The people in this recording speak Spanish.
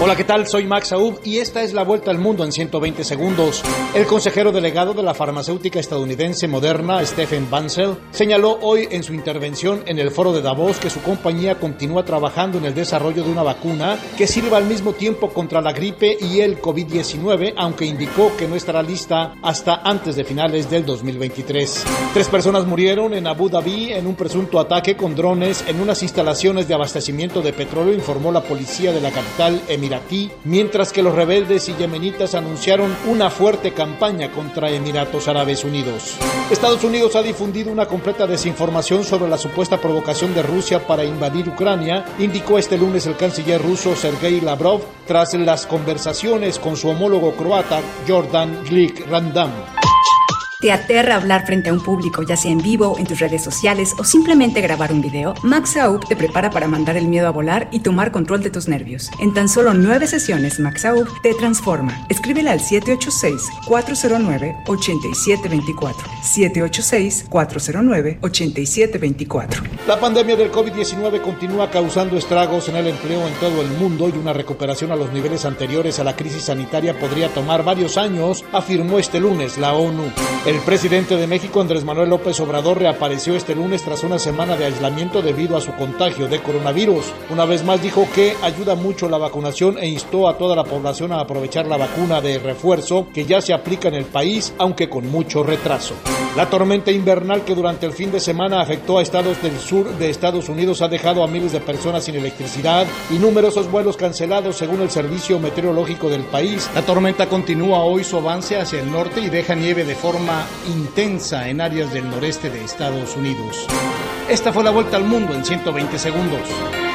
Hola, ¿qué tal? Soy Max Aub y esta es la vuelta al mundo en 120 segundos. El consejero delegado de la farmacéutica estadounidense Moderna, Stephen Bancel, señaló hoy en su intervención en el foro de Davos que su compañía continúa trabajando en el desarrollo de una vacuna que sirva al mismo tiempo contra la gripe y el COVID-19, aunque indicó que no estará lista hasta antes de finales del 2023. Tres personas murieron en Abu Dhabi en un presunto ataque con drones en unas instalaciones de abastecimiento de petróleo, informó la policía de la capital emiratí mientras que los rebeldes y yemenitas anunciaron una fuerte campaña contra Emiratos Árabes Unidos. Estados Unidos ha difundido una completa desinformación sobre la supuesta provocación de Rusia para invadir Ucrania, indicó este lunes el canciller ruso Sergei Lavrov tras las conversaciones con su homólogo croata Jordan Glik Randam. ¿Te aterra hablar frente a un público, ya sea en vivo, en tus redes sociales o simplemente grabar un video? Max Aub te prepara para mandar el miedo a volar y tomar control de tus nervios. En tan solo nueve sesiones, Max Aub te transforma. Escríbele al 786-409-8724. 786-409-8724. La pandemia del COVID-19 continúa causando estragos en el empleo en todo el mundo y una recuperación a los niveles anteriores a la crisis sanitaria podría tomar varios años, afirmó este lunes la ONU. El presidente de México, Andrés Manuel López Obrador, reapareció este lunes tras una semana de aislamiento debido a su contagio de coronavirus. Una vez más dijo que ayuda mucho la vacunación e instó a toda la población a aprovechar la vacuna de refuerzo que ya se aplica en el país, aunque con mucho retraso. La tormenta invernal que durante el fin de semana afectó a estados del sur de Estados Unidos ha dejado a miles de personas sin electricidad y numerosos vuelos cancelados según el Servicio Meteorológico del país. La tormenta continúa hoy su avance hacia el norte y deja nieve de forma intensa en áreas del noreste de Estados Unidos. Esta fue la vuelta al mundo en 120 segundos.